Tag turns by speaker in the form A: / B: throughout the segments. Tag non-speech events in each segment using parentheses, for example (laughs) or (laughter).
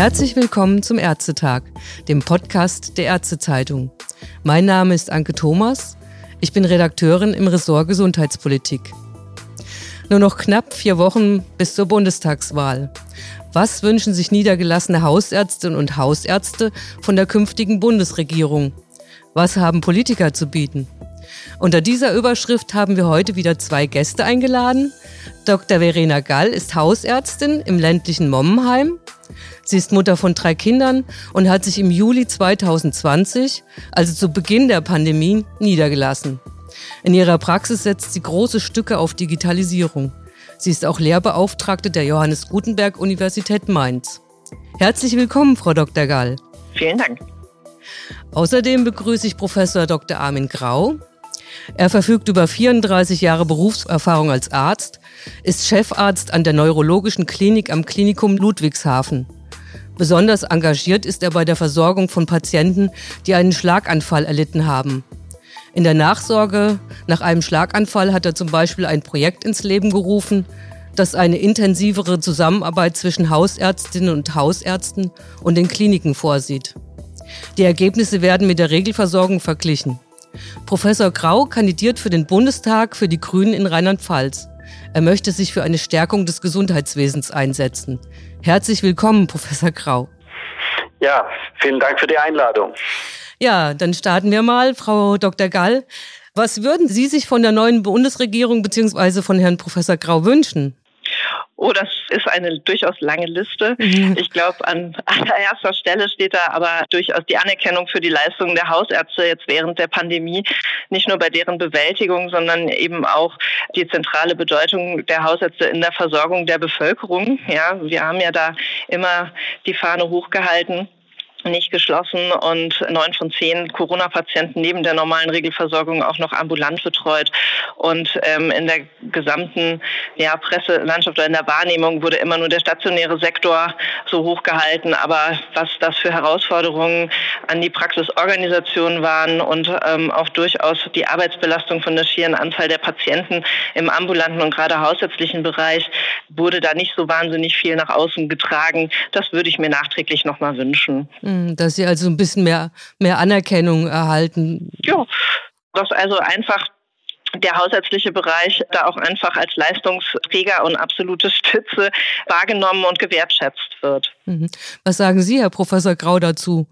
A: Herzlich willkommen zum Ärztetag, dem Podcast der Ärztezeitung. Mein Name ist Anke Thomas. Ich bin Redakteurin im Ressort Gesundheitspolitik. Nur noch knapp vier Wochen bis zur Bundestagswahl. Was wünschen sich niedergelassene Hausärztinnen und Hausärzte von der künftigen Bundesregierung? Was haben Politiker zu bieten? Unter dieser Überschrift haben wir heute wieder zwei Gäste eingeladen. Dr. Verena Gall ist Hausärztin im ländlichen Mommenheim. Sie ist Mutter von drei Kindern und hat sich im Juli 2020, also zu Beginn der Pandemie, niedergelassen. In ihrer Praxis setzt sie große Stücke auf Digitalisierung. Sie ist auch Lehrbeauftragte der Johannes Gutenberg Universität Mainz. Herzlich willkommen, Frau Dr. Gall.
B: Vielen Dank.
A: Außerdem begrüße ich Professor Dr. Armin Grau. Er verfügt über 34 Jahre Berufserfahrung als Arzt, ist Chefarzt an der Neurologischen Klinik am Klinikum Ludwigshafen. Besonders engagiert ist er bei der Versorgung von Patienten, die einen Schlaganfall erlitten haben. In der Nachsorge nach einem Schlaganfall hat er zum Beispiel ein Projekt ins Leben gerufen, das eine intensivere Zusammenarbeit zwischen Hausärztinnen und Hausärzten und den Kliniken vorsieht. Die Ergebnisse werden mit der Regelversorgung verglichen. Professor Grau kandidiert für den Bundestag für die Grünen in Rheinland-Pfalz. Er möchte sich für eine Stärkung des Gesundheitswesens einsetzen. Herzlich willkommen, Professor Grau.
C: Ja, vielen Dank für die Einladung.
A: Ja, dann starten wir mal, Frau Dr. Gall. Was würden Sie sich von der neuen Bundesregierung bzw. von Herrn Professor Grau wünschen?
B: Oh, das ist eine durchaus lange Liste. Mhm. Ich glaube, an allererster Stelle steht da aber durchaus die Anerkennung für die Leistungen der Hausärzte jetzt während der Pandemie. Nicht nur bei deren Bewältigung, sondern eben auch die zentrale Bedeutung der Hausärzte in der Versorgung der Bevölkerung. Ja, wir haben ja da immer die Fahne hochgehalten nicht geschlossen und neun von zehn Corona-Patienten neben der normalen Regelversorgung auch noch ambulant betreut. Und ähm, in der gesamten ja, Presselandschaft oder in der Wahrnehmung wurde immer nur der stationäre Sektor so hochgehalten. Aber was das für Herausforderungen an die Praxisorganisation waren und ähm, auch durchaus die Arbeitsbelastung von der schieren Anzahl der Patienten im ambulanten und gerade hausärztlichen Bereich, wurde da nicht so wahnsinnig viel nach außen getragen. Das würde ich mir nachträglich nochmal wünschen.
A: Dass sie also ein bisschen mehr, mehr Anerkennung erhalten.
B: Ja, dass also einfach der hausärztliche Bereich da auch einfach als Leistungsträger und absolute Stütze wahrgenommen und gewertschätzt wird.
A: Mhm. Was sagen Sie, Herr Professor Grau, dazu?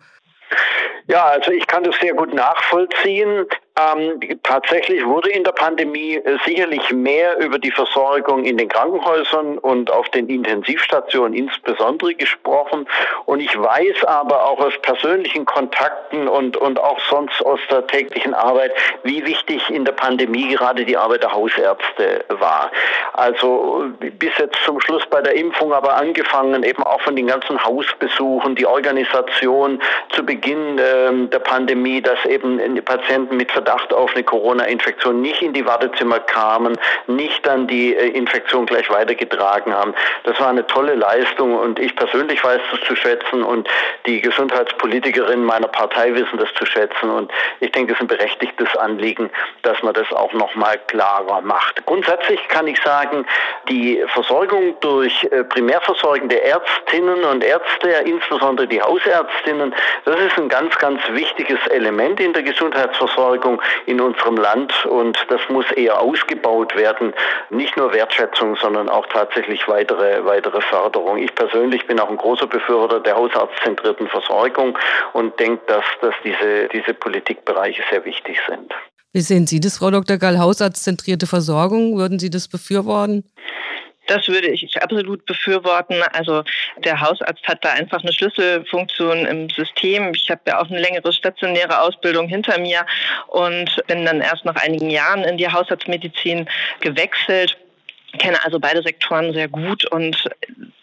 C: Ja, also ich kann das sehr gut nachvollziehen. Ähm, tatsächlich wurde in der Pandemie äh, sicherlich mehr über die Versorgung in den Krankenhäusern und auf den Intensivstationen insbesondere gesprochen. Und ich weiß aber auch aus persönlichen Kontakten und, und auch sonst aus der täglichen Arbeit, wie wichtig in der Pandemie gerade die Arbeit der Hausärzte war. Also bis jetzt zum Schluss bei der Impfung, aber angefangen eben auch von den ganzen Hausbesuchen, die Organisation zu Beginn äh, der Pandemie, dass eben Patienten mit Verdacht auf eine Corona-Infektion nicht in die Wartezimmer kamen, nicht dann die äh, Infektion gleich weitergetragen haben. Das war eine tolle Leistung und ich persönlich weiß das zu schätzen und die Gesundheitspolitikerinnen meiner Partei wissen das zu schätzen und ich denke, das ist ein berechtigtes Anliegen, dass man das auch nochmal klarer macht. Grundsätzlich kann ich sagen, die Versorgung durch äh, primärversorgende Ärztinnen und Ärzte, insbesondere die Hausärztinnen, das ist ein ganz, ganz wichtiges Element in der Gesundheitsversorgung in unserem Land und das muss eher ausgebaut werden. Nicht nur Wertschätzung, sondern auch tatsächlich weitere, weitere Förderung. Ich persönlich bin auch ein großer Befürworter der hausarztzentrierten Versorgung und denke, dass, dass diese, diese Politikbereiche sehr wichtig sind.
A: Wie sehen Sie das, Frau Dr. Gall, hausarztzentrierte Versorgung? Würden Sie das befürworten?
B: Das würde ich absolut befürworten. Also der Hausarzt hat da einfach eine Schlüsselfunktion im System. Ich habe ja auch eine längere stationäre Ausbildung hinter mir und bin dann erst nach einigen Jahren in die Hausarztmedizin gewechselt kenne also beide Sektoren sehr gut und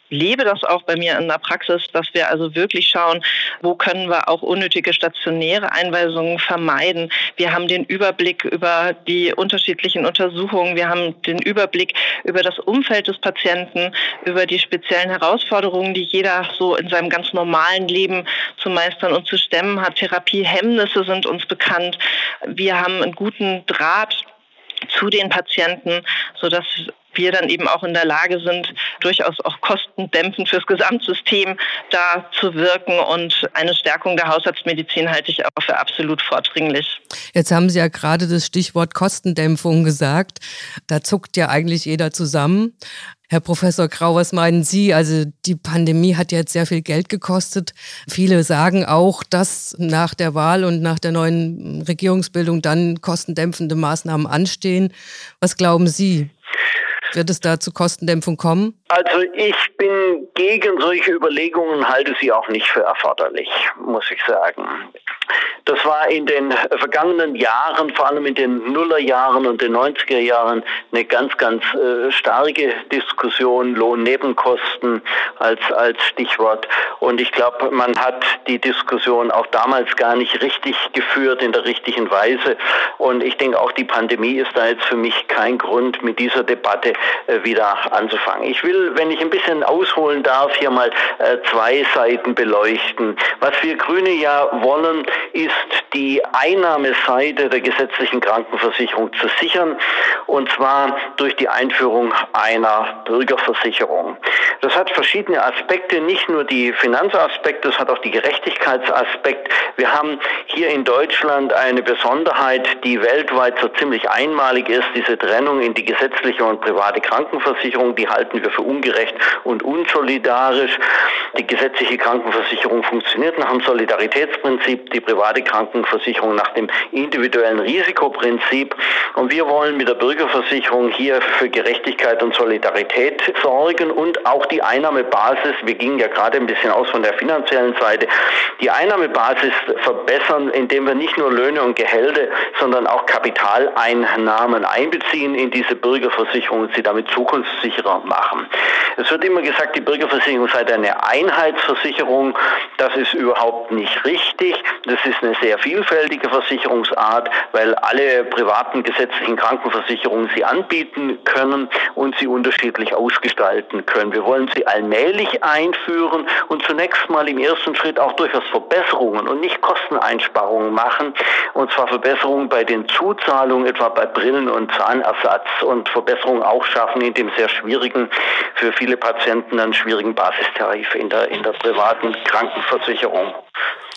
B: lebe das auch bei mir in der Praxis, dass wir also wirklich schauen, wo können wir auch unnötige stationäre Einweisungen vermeiden. Wir haben den Überblick über die unterschiedlichen Untersuchungen, wir haben den Überblick über das Umfeld des Patienten, über die speziellen Herausforderungen, die jeder so in seinem ganz normalen Leben zu meistern und zu stemmen hat. Therapiehemmnisse sind uns bekannt. Wir haben einen guten Draht zu den Patienten, sodass wir dann eben auch in der Lage sind, durchaus auch kostendämpfend fürs Gesamtsystem da zu wirken. Und eine Stärkung der Hausarztmedizin halte ich auch für absolut vordringlich.
A: Jetzt haben Sie ja gerade das Stichwort Kostendämpfung gesagt. Da zuckt ja eigentlich jeder zusammen. Herr Professor Grau, was meinen Sie? Also die Pandemie hat jetzt sehr viel Geld gekostet. Viele sagen auch, dass nach der Wahl und nach der neuen Regierungsbildung dann kostendämpfende Maßnahmen anstehen. Was glauben Sie? Wird es da zu Kostendämpfung kommen?
C: Also ich bin gegen solche Überlegungen, halte sie auch nicht für erforderlich, muss ich sagen. Das war in den vergangenen Jahren, vor allem in den Nullerjahren und den 90er Jahren, eine ganz, ganz äh, starke Diskussion, Lohnnebenkosten als, als Stichwort. Und ich glaube, man hat die Diskussion auch damals gar nicht richtig geführt, in der richtigen Weise. Und ich denke, auch die Pandemie ist da jetzt für mich kein Grund, mit dieser Debatte äh, wieder anzufangen. Ich will, wenn ich ein bisschen ausholen darf, hier mal äh, zwei Seiten beleuchten. Was wir Grüne ja wollen, ist die Einnahmeseite der gesetzlichen Krankenversicherung zu sichern, und zwar durch die Einführung einer Bürgerversicherung. Das hat verschiedene Aspekte, nicht nur die Finanzaspekte, es hat auch die Gerechtigkeitsaspekt. Wir haben hier in Deutschland eine Besonderheit, die weltweit so ziemlich einmalig ist, diese Trennung in die gesetzliche und private Krankenversicherung, die halten wir für ungerecht und unsolidarisch. Die gesetzliche Krankenversicherung funktioniert nach dem Solidaritätsprinzip, die private Krankenversicherung nach dem individuellen Risikoprinzip. Und wir wollen mit der Bürgerversicherung hier für Gerechtigkeit und Solidarität sorgen und auch die Einnahmebasis, wir gingen ja gerade ein bisschen aus von der finanziellen Seite, die Einnahmebasis verbessern, indem wir nicht nur Löhne und Gehälter, sondern auch Kapitaleinnahmen einbeziehen in diese Bürgerversicherung und sie damit zukunftssicherer machen. Es wird immer gesagt, die Bürgerversicherung sei eine Einheitsversicherung. Das ist überhaupt nicht richtig. Das ist eine sehr vielfältige Versicherungsart, weil alle privaten gesetzlichen Krankenversicherungen sie anbieten können und sie unterschiedlich ausgestalten können. Wir wollen sie allmählich einführen und zunächst mal im ersten Schritt auch durchaus Verbesserungen und nicht Kosteneinsparungen machen. Und zwar Verbesserungen bei den Zuzahlungen, etwa bei Brillen- und Zahnersatz und Verbesserungen auch schaffen in dem sehr schwierigen, für viele Patienten dann schwierigen Basistarif in der, in der privaten Krankenversicherung.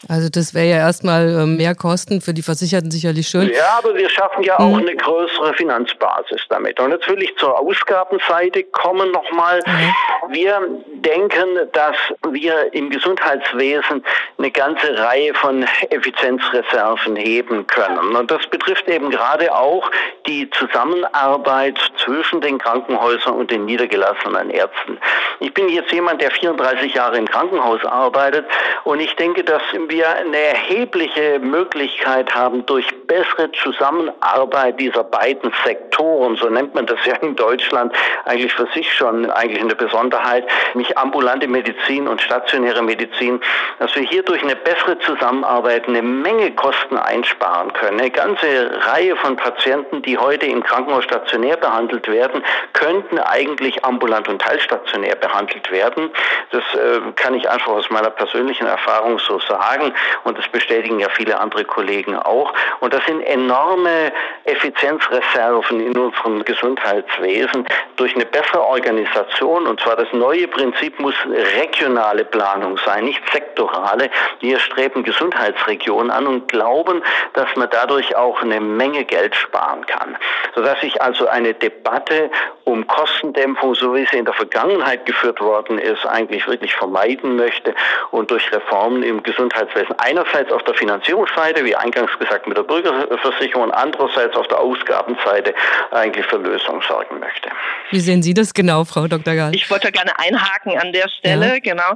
A: Also das wäre ja erstmal ähm, mehr Kosten für die Versicherten sicherlich schön.
C: Ja, aber wir schaffen ja auch mhm. eine größere Finanzbasis damit. Und jetzt will ich zur Ausgabenseite kommen nochmal. Mhm. Wir denken, dass wir im Gesundheitswesen eine ganze Reihe von Effizienzreserven heben können. Und das betrifft eben gerade auch die Zusammenarbeit zwischen den Krankenhäusern und den niedergelassenen Ärzten. Ich bin jetzt jemand, der 34 Jahre im Krankenhaus arbeitet und ich denke, dass wir eine erhebliche Möglichkeit haben, durch bessere Zusammenarbeit dieser beiden Sektoren, so nennt man das ja in Deutschland eigentlich für sich schon eigentlich eine Besonderheit, nämlich ambulante Medizin und stationäre Medizin, dass wir hier durch eine bessere Zusammenarbeit eine Menge Kosten einsparen können. Eine ganze Reihe von Patienten, die heute im Krankenhaus stationär behandelt werden, könnten eigentlich ambulant und teilstationär behandelt werden. Das äh, kann ich einfach aus meiner persönlichen Erfahrung so sagen sagen und das bestätigen ja viele andere Kollegen auch. Und das sind enorme Effizienzreserven in unserem Gesundheitswesen durch eine bessere Organisation. Und zwar das neue Prinzip muss regionale Planung sein, nicht sektorale. Wir streben Gesundheitsregionen an und glauben, dass man dadurch auch eine Menge Geld sparen kann. Sodass ich also eine Debatte um Kostendämpfung, so wie sie in der Vergangenheit geführt worden ist, eigentlich wirklich vermeiden möchte und durch Reformen im Gesundheitswesen Gesundheitswesen. Einerseits auf der Finanzierungsseite, wie eingangs gesagt mit der Bürgerversicherung, und andererseits auf der Ausgabenseite eigentlich für Lösungen sorgen möchte.
A: Wie sehen Sie das genau, Frau Dr. Gall?
B: Ich wollte gerne einhaken an der Stelle, ja. genau.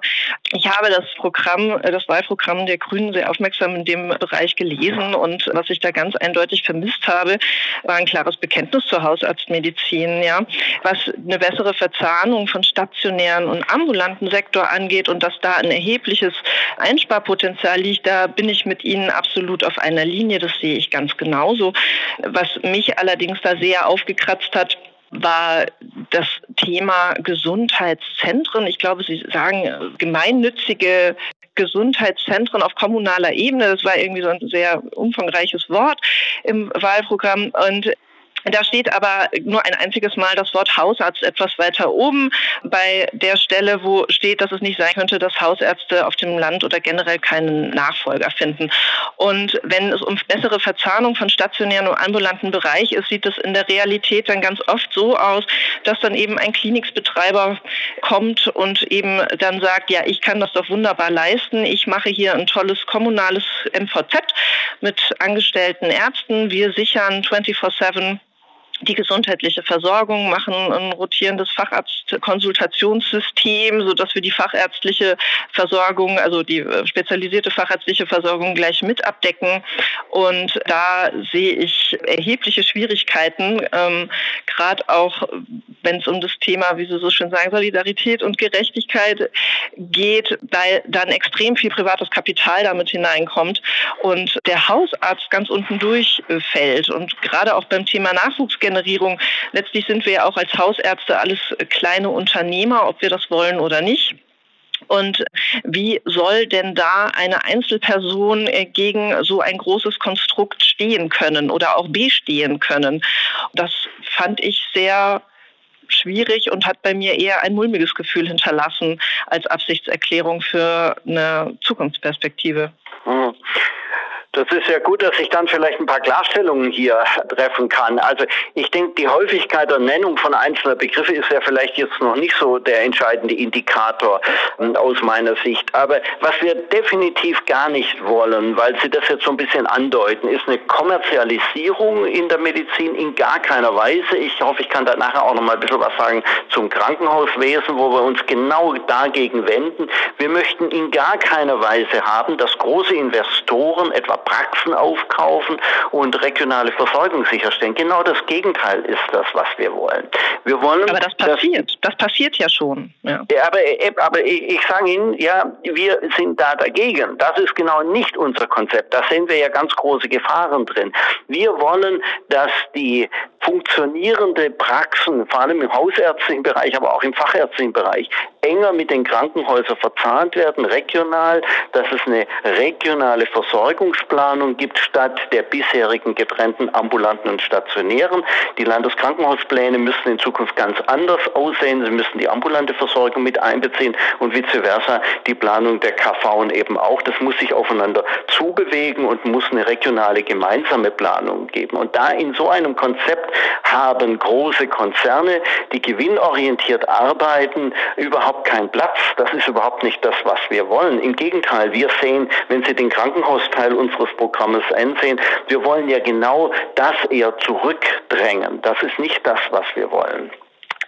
B: Ich habe das Programm, das Wahlprogramm der Grünen sehr aufmerksam in dem Bereich gelesen und was ich da ganz eindeutig vermisst habe, war ein klares Bekenntnis zur Hausarztmedizin, ja, was eine bessere Verzahnung von stationären und ambulanten Sektor angeht und dass da ein erhebliches Einsparpotenzial Potenzial liegt, da bin ich mit Ihnen absolut auf einer Linie. Das sehe ich ganz genauso. Was mich allerdings da sehr aufgekratzt hat, war das Thema Gesundheitszentren. Ich glaube, Sie sagen gemeinnützige Gesundheitszentren auf kommunaler Ebene. Das war irgendwie so ein sehr umfangreiches Wort im Wahlprogramm. Und Da steht aber nur ein einziges Mal das Wort Hausarzt etwas weiter oben bei der Stelle, wo steht, dass es nicht sein könnte, dass Hausärzte auf dem Land oder generell keinen Nachfolger finden. Und wenn es um bessere Verzahnung von stationären und ambulanten Bereich ist, sieht es in der Realität dann ganz oft so aus, dass dann eben ein Kliniksbetreiber kommt und eben dann sagt, ja, ich kann das doch wunderbar leisten. Ich mache hier ein tolles kommunales MVZ mit angestellten Ärzten. Wir sichern 24-7 die gesundheitliche Versorgung, machen ein rotierendes Facharztkonsultationssystem, so dass wir die fachärztliche Versorgung, also die äh, spezialisierte fachärztliche Versorgung gleich mit abdecken. Und da sehe ich erhebliche Schwierigkeiten, ähm, gerade auch wenn es um das Thema, wie Sie so schön sagen, Solidarität und Gerechtigkeit geht, weil dann extrem viel privates Kapital damit hineinkommt und der Hausarzt ganz unten durchfällt. Und gerade auch beim Thema Nachwuchsgenerierung, letztlich sind wir ja auch als Hausärzte alles kleine Unternehmer, ob wir das wollen oder nicht. Und wie soll denn da eine Einzelperson äh, gegen so ein großes Konstrukt stehen können oder auch bestehen können? Das fand ich sehr schwierig und hat bei mir eher ein mulmiges Gefühl hinterlassen als Absichtserklärung für eine Zukunftsperspektive.
C: Hm. Das ist ja gut, dass ich dann vielleicht ein paar Klarstellungen hier treffen kann. Also ich denke, die Häufigkeit der Nennung von einzelner Begriffe ist ja vielleicht jetzt noch nicht so der entscheidende Indikator ähm, aus meiner Sicht. Aber was wir definitiv gar nicht wollen, weil Sie das jetzt so ein bisschen andeuten, ist eine Kommerzialisierung in der Medizin in gar keiner Weise. Ich hoffe, ich kann da nachher auch noch mal ein bisschen was sagen zum Krankenhauswesen, wo wir uns genau dagegen wenden. Wir möchten in gar keiner Weise haben, dass große Investoren etwa Praxen aufkaufen und regionale Versorgung sicherstellen. Genau das Gegenteil ist das, was wir wollen. Wir wollen
B: aber das passiert, das, das passiert ja schon.
C: Ja. aber, aber ich, ich sage Ihnen, ja, wir sind da dagegen. Das ist genau nicht unser Konzept. Da sehen wir ja ganz große Gefahren drin. Wir wollen, dass die funktionierende Praxen, vor allem im hausärztlichen Bereich, aber auch im fachärztlichen Bereich, enger mit den Krankenhäusern verzahnt werden, regional, dass es eine regionale Versorgungsplanung gibt statt der bisherigen getrennten ambulanten und stationären. Die Landeskrankenhauspläne müssen in Zukunft ganz anders aussehen. Sie müssen die ambulante Versorgung mit einbeziehen und vice versa die Planung der KV eben auch. Das muss sich aufeinander zubewegen und muss eine regionale gemeinsame Planung geben. Und da in so einem Konzept haben große Konzerne, die gewinnorientiert arbeiten, überhaupt keinen Platz. Das ist überhaupt nicht das, was wir wollen. Im Gegenteil, wir sehen, wenn Sie den Krankenhausteil unseres Programmes ansehen, wir wollen ja genau das eher zurückdrängen. Das ist nicht das, was wir wollen.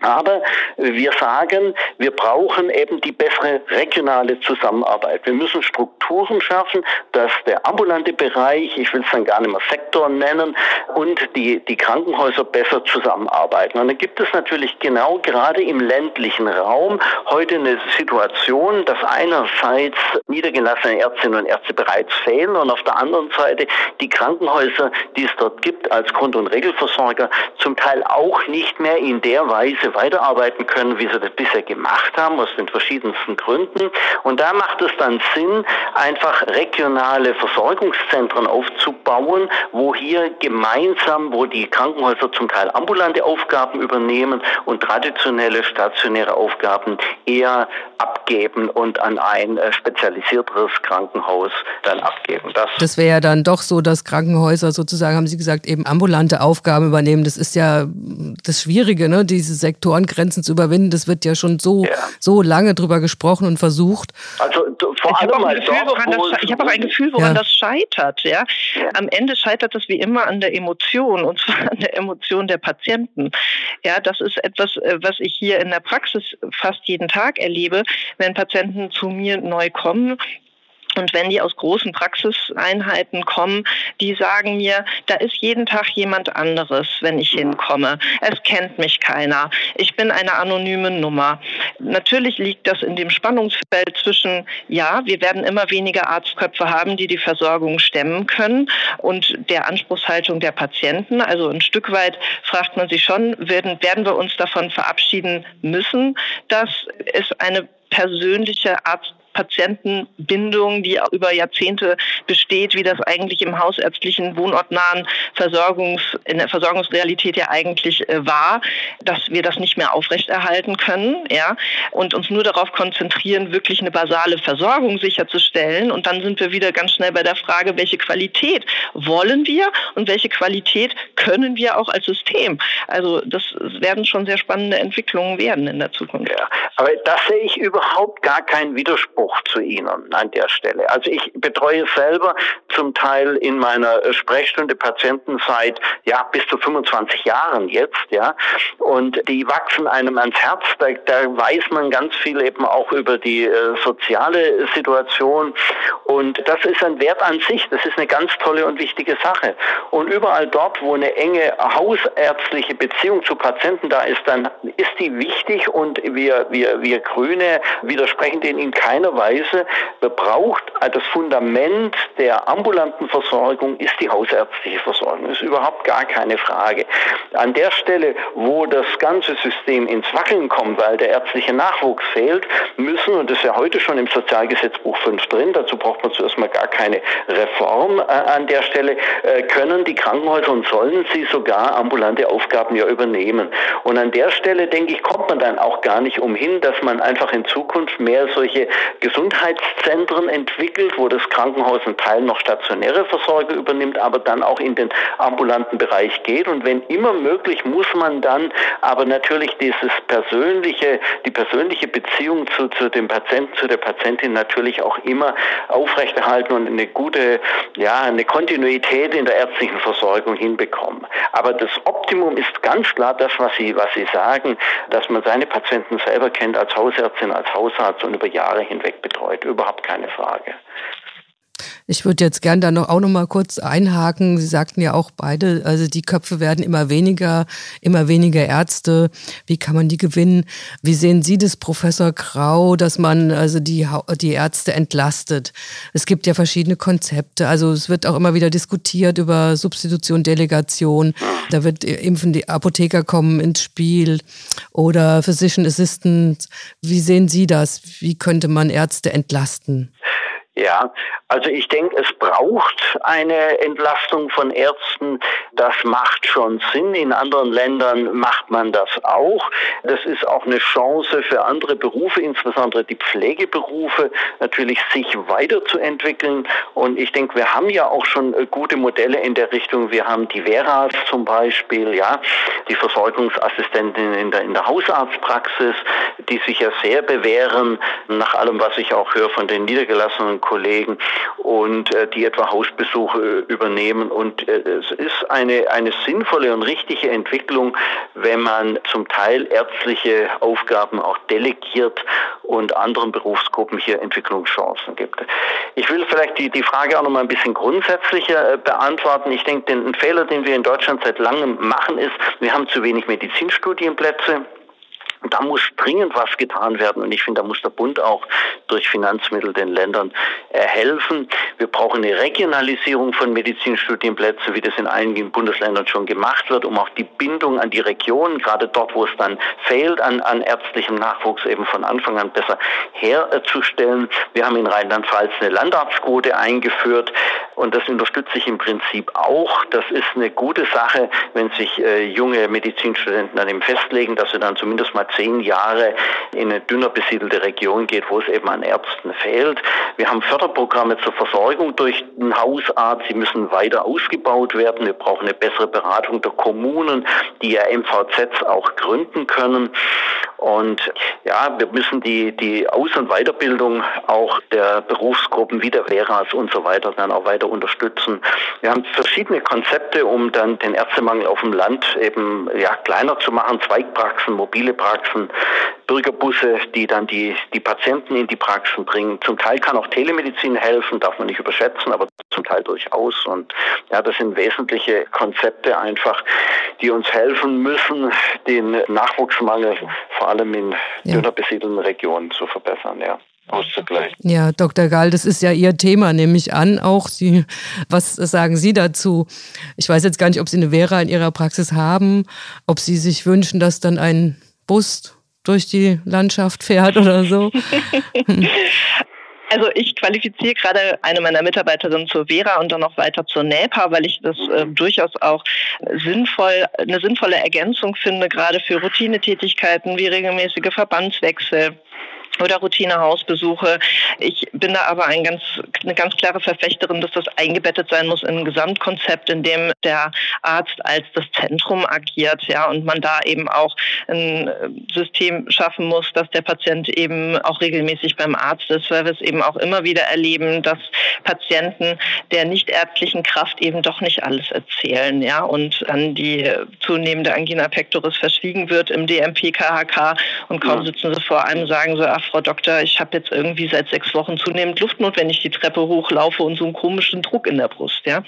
C: Aber wir sagen, wir brauchen eben die bessere regionale Zusammenarbeit. Wir müssen Strukturen schaffen, dass der ambulante Bereich, ich will es dann gar nicht mehr Sektor nennen, und die, die Krankenhäuser besser zusammenarbeiten. Und da gibt es natürlich genau gerade im ländlichen Raum heute eine Situation, dass einerseits niedergelassene Ärztinnen und Ärzte bereits fehlen und auf der anderen Seite die Krankenhäuser, die es dort gibt als Grund- und Regelversorger, zum Teil auch nicht mehr in der Weise weiterarbeiten können, wie sie das bisher gemacht haben, aus den verschiedensten Gründen. Und da macht es dann Sinn, einfach regionale Versorgungszentren aufzubauen, wo hier gemeinsam, wo die Krankenhäuser zum Teil ambulante Aufgaben übernehmen und traditionelle stationäre Aufgaben eher abgeben und an ein äh, spezialisierteres Krankenhaus dann abgeben.
A: Das, das wäre ja dann doch so, dass Krankenhäuser sozusagen, haben Sie gesagt, eben ambulante Aufgaben übernehmen. Das ist ja das Schwierige, ne? diese Sektorengrenzen zu überwinden. Das wird ja schon so, ja. so lange drüber gesprochen und versucht.
B: Also vor allem mal Gefühl, das, Ich habe auch ein Gefühl, woran ja. das scheitert. Ja? Am Ende scheitert das wie immer an der Emotion und zwar an der Emotion der Patienten. Ja, das ist etwas, äh, was ich hier in der Praxis fast jeden Tag erlebe, wenn Patienten zu mir neu kommen und wenn die aus großen Praxiseinheiten kommen, die sagen mir, da ist jeden Tag jemand anderes, wenn ich hinkomme. Es kennt mich keiner. Ich bin eine anonyme Nummer. Natürlich liegt das in dem Spannungsfeld zwischen, ja, wir werden immer weniger Arztköpfe haben, die die Versorgung stemmen können und der Anspruchshaltung der Patienten. Also ein Stück weit fragt man sich schon, werden, werden wir uns davon verabschieden müssen, dass es eine persönliche Arzt Arzt-Patienten-Bindung, die über Jahrzehnte besteht, wie das eigentlich im hausärztlichen wohnortnahen Versorgungs, in der Versorgungsrealität ja eigentlich äh, war, dass wir das nicht mehr aufrechterhalten können, ja, und uns nur darauf konzentrieren, wirklich eine basale Versorgung sicherzustellen. Und dann sind wir wieder ganz schnell bei der Frage, welche Qualität wollen wir und welche Qualität können wir auch als System. Also das werden schon sehr spannende Entwicklungen werden in der Zukunft.
C: Ja, aber da sehe ich überhaupt gar keinen Widerspruch zu Ihnen an der Stelle. Also ich betreue selber zum Teil in meiner Sprechstunde Patienten seit ja bis zu 25 Jahren jetzt, ja, und die wachsen einem ans Herz. Da, da weiß man ganz viel eben auch über die äh, soziale Situation und das ist ein Wert an sich. Das ist eine ganz tolle und wichtige Sache. Und überall dort, wo eine enge hausärztliche Beziehung zu Patienten da ist, dann ist die wichtig und wir, wir, wir Grüne widersprechen denen in keiner Weise. Braucht das Fundament der ambulanten Versorgung ist die hausärztliche Versorgung. Das ist überhaupt gar keine Frage. An der Stelle, wo das ganze System ins Wackeln kommt, weil der ärztliche Nachwuchs fehlt, müssen, und das ist ja heute schon im Sozialgesetzbuch 5 drin, dazu braucht man zuerst mal gar keine Reform äh, an der Stelle, äh, können die Krankenhäuser und sollen sie sogar ambulante Aufgaben ja übernehmen. Und an der Stelle, denke ich, kommt man dann auch gar nicht umhin, dass man einfach in Zukunft mehr solche Gesundheitszentren entwickelt, wo das Krankenhaus einen Teil noch stationäre Versorgung übernimmt, aber dann auch in den ambulanten Bereich geht. Und wenn immer möglich, muss man dann aber natürlich dieses persönliche, die persönliche Beziehung zu, zu dem Patienten, zu der Patientin natürlich auch immer aufrechterhalten und eine gute, ja, eine Kontinuität in der ärztlichen Versorgung hinbekommen. Aber das Optimum ist ganz klar das, was Sie, was Sie sagen, dass man seine Patienten selber kennt als Hausärztin, als Hausarzt und über Jahre hinweg betreut. Überhaupt keine Frage.
A: Ich würde jetzt gern da noch auch noch mal kurz einhaken. Sie sagten ja auch beide, also die Köpfe werden immer weniger, immer weniger Ärzte. Wie kann man die gewinnen? Wie sehen Sie das, Professor Grau, dass man also die, die Ärzte entlastet? Es gibt ja verschiedene Konzepte. Also es wird auch immer wieder diskutiert über Substitution, Delegation. Da wird impfen die Apotheker kommen ins Spiel oder Physician Assistant. Wie sehen Sie das? Wie könnte man Ärzte entlasten?
C: Ja, also ich denke, es braucht eine Entlastung von Ärzten. Das macht schon Sinn. In anderen Ländern macht man das auch. Das ist auch eine Chance für andere Berufe, insbesondere die Pflegeberufe, natürlich sich weiterzuentwickeln. Und ich denke, wir haben ja auch schon äh, gute Modelle in der Richtung. Wir haben die Veras zum Beispiel, ja, die Versorgungsassistentin in der, in der Hausarztpraxis, die sich ja sehr bewähren, nach allem, was ich auch höre von den niedergelassenen Kollegen und äh, die etwa Hausbesuche übernehmen. Und äh, es ist eine, eine sinnvolle und richtige Entwicklung, wenn man zum Teil ärztliche Aufgaben auch delegiert und anderen Berufsgruppen hier Entwicklungschancen gibt. Ich will vielleicht die, die Frage auch noch mal ein bisschen grundsätzlicher äh, beantworten. Ich denke, den Fehler, den wir in Deutschland seit langem machen, ist, wir haben zu wenig Medizinstudienplätze. Da muss dringend was getan werden und ich finde, da muss der Bund auch durch Finanzmittel den Ländern äh, helfen. Wir brauchen eine Regionalisierung von Medizinstudienplätzen, wie das in einigen Bundesländern schon gemacht wird, um auch die Bindung an die Region, gerade dort, wo es dann fehlt, an, an ärztlichem Nachwuchs eben von Anfang an besser herzustellen. Wir haben in Rheinland-Pfalz eine Landarztquote eingeführt und das unterstütze ich im Prinzip auch. Das ist eine gute Sache, wenn sich äh, junge Medizinstudenten dann eben festlegen, dass sie dann zumindest mal zehn Jahre in eine dünner besiedelte Region geht, wo es eben an Ärzten fehlt. Wir haben Förderprogramme zur Versorgung durch den Hausarzt. Sie müssen weiter ausgebaut werden. Wir brauchen eine bessere Beratung der Kommunen, die ja MVZs auch gründen können. Und ja, wir müssen die, die Aus- und Weiterbildung auch der Berufsgruppen wie der Veras und so weiter dann auch weiter unterstützen. Wir haben verschiedene Konzepte, um dann den Ärztemangel auf dem Land eben ja, kleiner zu machen. Zweigpraxen, mobile Praxen, Bürgerbusse, die dann die, die Patienten in die Praxen bringen. Zum Teil kann auch Telemedizin helfen, darf man nicht überschätzen, aber zum Teil durchaus. Und ja, das sind wesentliche Konzepte einfach, die uns helfen müssen, den Nachwuchsmangel vor allem in ja. dünner besiedelten Regionen zu verbessern. Ja auszugleichen.
A: Ja, Dr. Gall, das ist ja Ihr Thema, nehme ich an. Auch Sie, was sagen Sie dazu? Ich weiß jetzt gar nicht, ob Sie eine Vera in Ihrer Praxis haben, ob Sie sich wünschen, dass dann ein Bus durch die Landschaft fährt oder so. (laughs)
B: Also ich qualifiziere gerade eine meiner Mitarbeiterinnen zur Vera und dann noch weiter zur NEPA, weil ich das äh, durchaus auch sinnvoll, eine sinnvolle Ergänzung finde, gerade für Routinetätigkeiten wie regelmäßige Verbandswechsel oder Routinehausbesuche. Ich bin da aber ein ganz, eine ganz klare Verfechterin, dass das eingebettet sein muss in ein Gesamtkonzept, in dem der Arzt als das Zentrum agiert, ja, und man da eben auch ein System schaffen muss, dass der Patient eben auch regelmäßig beim Arzt ist, weil wir es eben auch immer wieder erleben, dass Patienten der nichtärztlichen Kraft eben doch nicht alles erzählen, ja, und dann die zunehmende Angina pectoris verschwiegen wird im DMP KHK und kaum sitzen sie vor einem, sagen sie, ach, Frau Doktor, ich habe jetzt irgendwie seit sechs Wochen zunehmend Luftnot, wenn ich die Treppe hochlaufe und so einen komischen Druck in der Brust. Ja?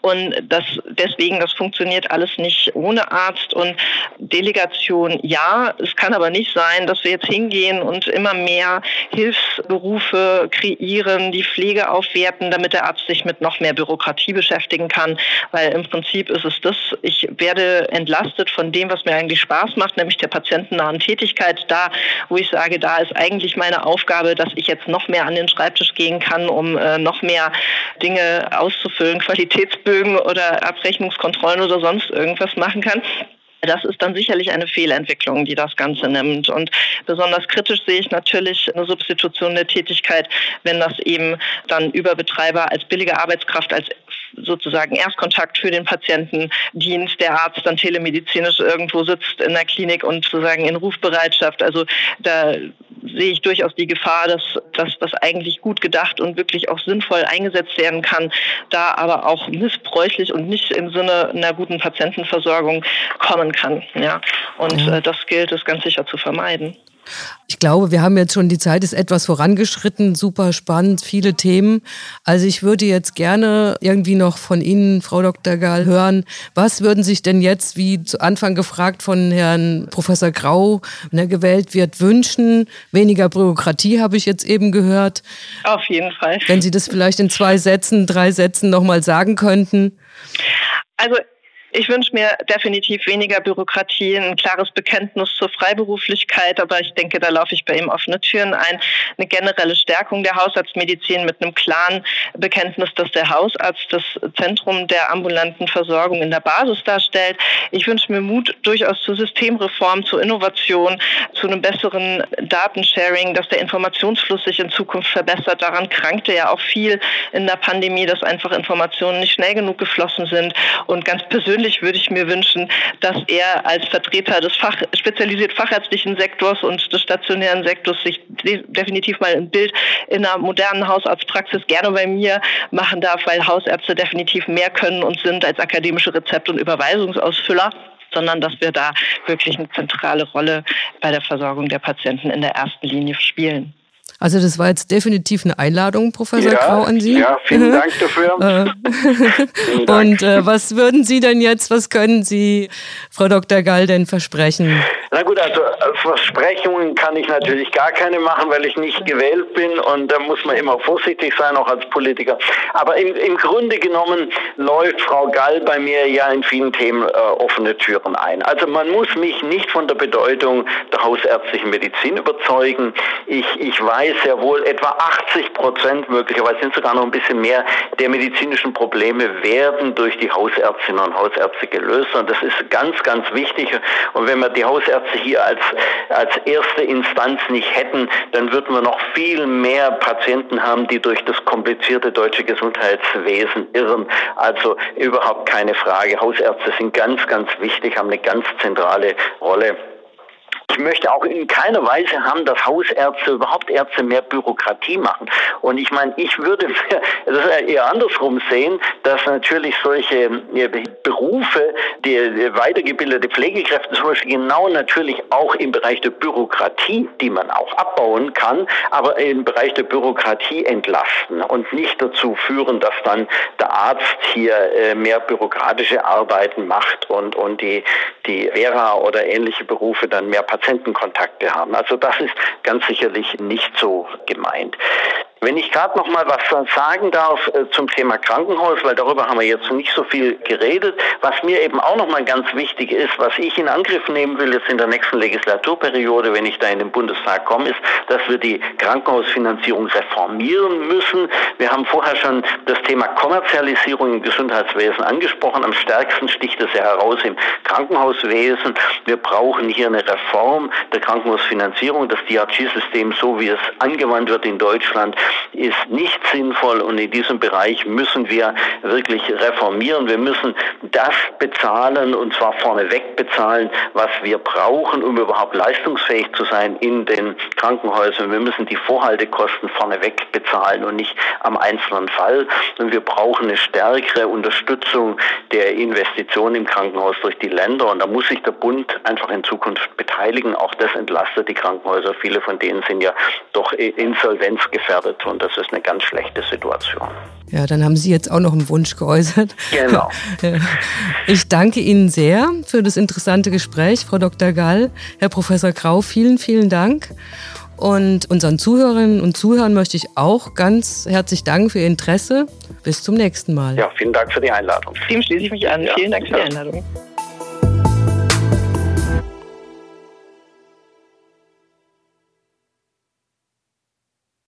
B: Und das deswegen, das funktioniert alles nicht ohne Arzt und Delegation ja. Es kann aber nicht sein, dass wir jetzt hingehen und immer mehr Hilfsberufe kreieren, die Pflege aufwerten, damit der Arzt sich mit noch mehr Bürokratie beschäftigen kann, weil im Prinzip ist es das, ich werde entlastet von dem, was mir eigentlich Spaß macht, nämlich der patientennahen Tätigkeit, da, wo ich sage, da ist eigentlich eigentlich meine Aufgabe, dass ich jetzt noch mehr an den Schreibtisch gehen kann, um äh, noch mehr Dinge auszufüllen, Qualitätsbögen oder Abrechnungskontrollen oder sonst irgendwas machen kann. Das ist dann sicherlich eine Fehlentwicklung, die das Ganze nimmt. Und besonders kritisch sehe ich natürlich eine Substitution der Tätigkeit, wenn das eben dann über Betreiber als billige Arbeitskraft, als sozusagen Erstkontakt für den Patienten dient, der Arzt dann telemedizinisch irgendwo sitzt in der Klinik und sozusagen in Rufbereitschaft. Also da sehe ich durchaus die Gefahr, dass das, was eigentlich gut gedacht und wirklich auch sinnvoll eingesetzt werden kann, da aber auch missbräuchlich und nicht im Sinne einer guten Patientenversorgung kommen kann. Ja. Und. Äh, das gilt es ganz sicher zu vermeiden.
A: Ich glaube, wir haben jetzt schon, die Zeit ist etwas vorangeschritten, super spannend, viele Themen. Also ich würde jetzt gerne irgendwie noch von Ihnen, Frau Dr. Gahl, hören, was würden sich denn jetzt, wie zu Anfang gefragt von Herrn Professor Grau, wenn er gewählt wird, wünschen? Weniger Bürokratie habe ich jetzt eben gehört.
B: Auf jeden Fall.
A: Wenn Sie das vielleicht in zwei Sätzen, drei Sätzen nochmal sagen könnten.
B: Also ich wünsche mir definitiv weniger Bürokratie, ein klares Bekenntnis zur Freiberuflichkeit, aber ich denke, da laufe ich bei ihm offene Türen ein. Eine generelle Stärkung der Hausarztmedizin mit einem klaren Bekenntnis, dass der Hausarzt das Zentrum der ambulanten Versorgung in der Basis darstellt. Ich wünsche mir Mut durchaus zur Systemreform, zur Innovation, zu einem besseren Datensharing, dass der Informationsfluss sich in Zukunft verbessert. Daran krankte ja auch viel in der Pandemie, dass einfach Informationen nicht schnell genug geflossen sind und ganz persönlich persönlich würde ich mir wünschen, dass er als Vertreter des Fach, spezialisiert fachärztlichen Sektors und des stationären Sektors sich definitiv mal ein Bild in einer modernen Hausarztpraxis gerne bei mir machen darf, weil Hausärzte definitiv mehr können und sind als akademische Rezept- und Überweisungsausfüller sondern dass wir da wirklich eine zentrale Rolle bei der Versorgung der Patienten in der ersten Linie spielen.
A: Also das war jetzt definitiv eine Einladung, Professor ja, Grau, an Sie.
C: Ja, vielen (laughs) Dank dafür.
A: Äh, und äh, was würden Sie denn jetzt, was können Sie, Frau Dr. Gall, denn versprechen?
C: Na gut, also äh, Versprechungen kann ich natürlich gar keine machen, weil ich nicht gewählt bin und da muss man immer vorsichtig sein, auch als Politiker. Aber im, im Grunde genommen läuft Frau Gall bei mir ja in vielen Themen äh, offene Türen ein. Also man muss mich nicht von der Bedeutung der hausärztlichen Medizin überzeugen. Ich, ich weiß, sehr wohl, etwa 80 Prozent, möglicherweise sind sogar noch ein bisschen mehr, der medizinischen Probleme werden durch die Hausärztinnen und Hausärzte gelöst. Und das ist ganz, ganz wichtig. Und wenn wir die Hausärzte hier als, als erste Instanz nicht hätten, dann würden wir noch viel mehr Patienten haben, die durch das komplizierte deutsche Gesundheitswesen irren. Also überhaupt keine Frage. Hausärzte sind ganz, ganz wichtig, haben eine ganz zentrale Rolle. Ich möchte auch in keiner Weise haben, dass Hausärzte, überhaupt Ärzte mehr Bürokratie machen. Und ich meine, ich würde (laughs) das eher andersrum sehen, dass natürlich solche Berufe, die weitergebildete Pflegekräfte zum Beispiel genau natürlich auch im Bereich der Bürokratie, die man auch abbauen kann, aber im Bereich der Bürokratie entlasten und nicht dazu führen, dass dann der Arzt hier äh, mehr bürokratische Arbeiten macht und, und die, die Vera oder ähnliche Berufe dann mehr Patientenkontakte haben. Also das ist ganz sicherlich nicht so gemeint. Wenn ich gerade noch mal was sagen darf äh, zum Thema Krankenhaus, weil darüber haben wir jetzt nicht so viel geredet, was mir eben auch noch mal ganz wichtig ist, was ich in Angriff nehmen will jetzt in der nächsten Legislaturperiode, wenn ich da in den Bundestag komme, ist, dass wir die Krankenhausfinanzierung reformieren müssen. Wir haben vorher schon das Thema Kommerzialisierung im Gesundheitswesen angesprochen. Am stärksten sticht es ja heraus im Krankenhauswesen. Wir brauchen hier eine Reform der Krankenhausfinanzierung. Das DRG-System, so wie es angewandt wird in Deutschland, ist nicht sinnvoll und in diesem Bereich müssen wir wirklich reformieren. Wir müssen das bezahlen und zwar vorneweg bezahlen, was wir brauchen, um überhaupt leistungsfähig zu sein in den Krankenhäusern. Wir müssen die Vorhaltekosten vorneweg bezahlen und nicht am einzelnen Fall. Und wir brauchen eine stärkere Unterstützung der Investitionen im Krankenhaus durch die Länder. Und da muss sich der Bund einfach in Zukunft beteiligen. Auch das entlastet die Krankenhäuser. Viele von denen sind ja doch insolvenzgefährdet und das ist eine ganz schlechte Situation.
A: Ja, dann haben Sie jetzt auch noch einen Wunsch geäußert.
C: Genau. (laughs)
A: Ich danke Ihnen sehr für das interessante Gespräch, Frau Dr. Gall. Herr Professor Grau, vielen, vielen Dank. Und unseren Zuhörerinnen und Zuhörern möchte ich auch ganz herzlich danken für Ihr Interesse. Bis zum nächsten Mal.
C: Ja, vielen Dank für die Einladung.
B: Dem schließe ich mich an. Ja. Vielen Dank für die Einladung.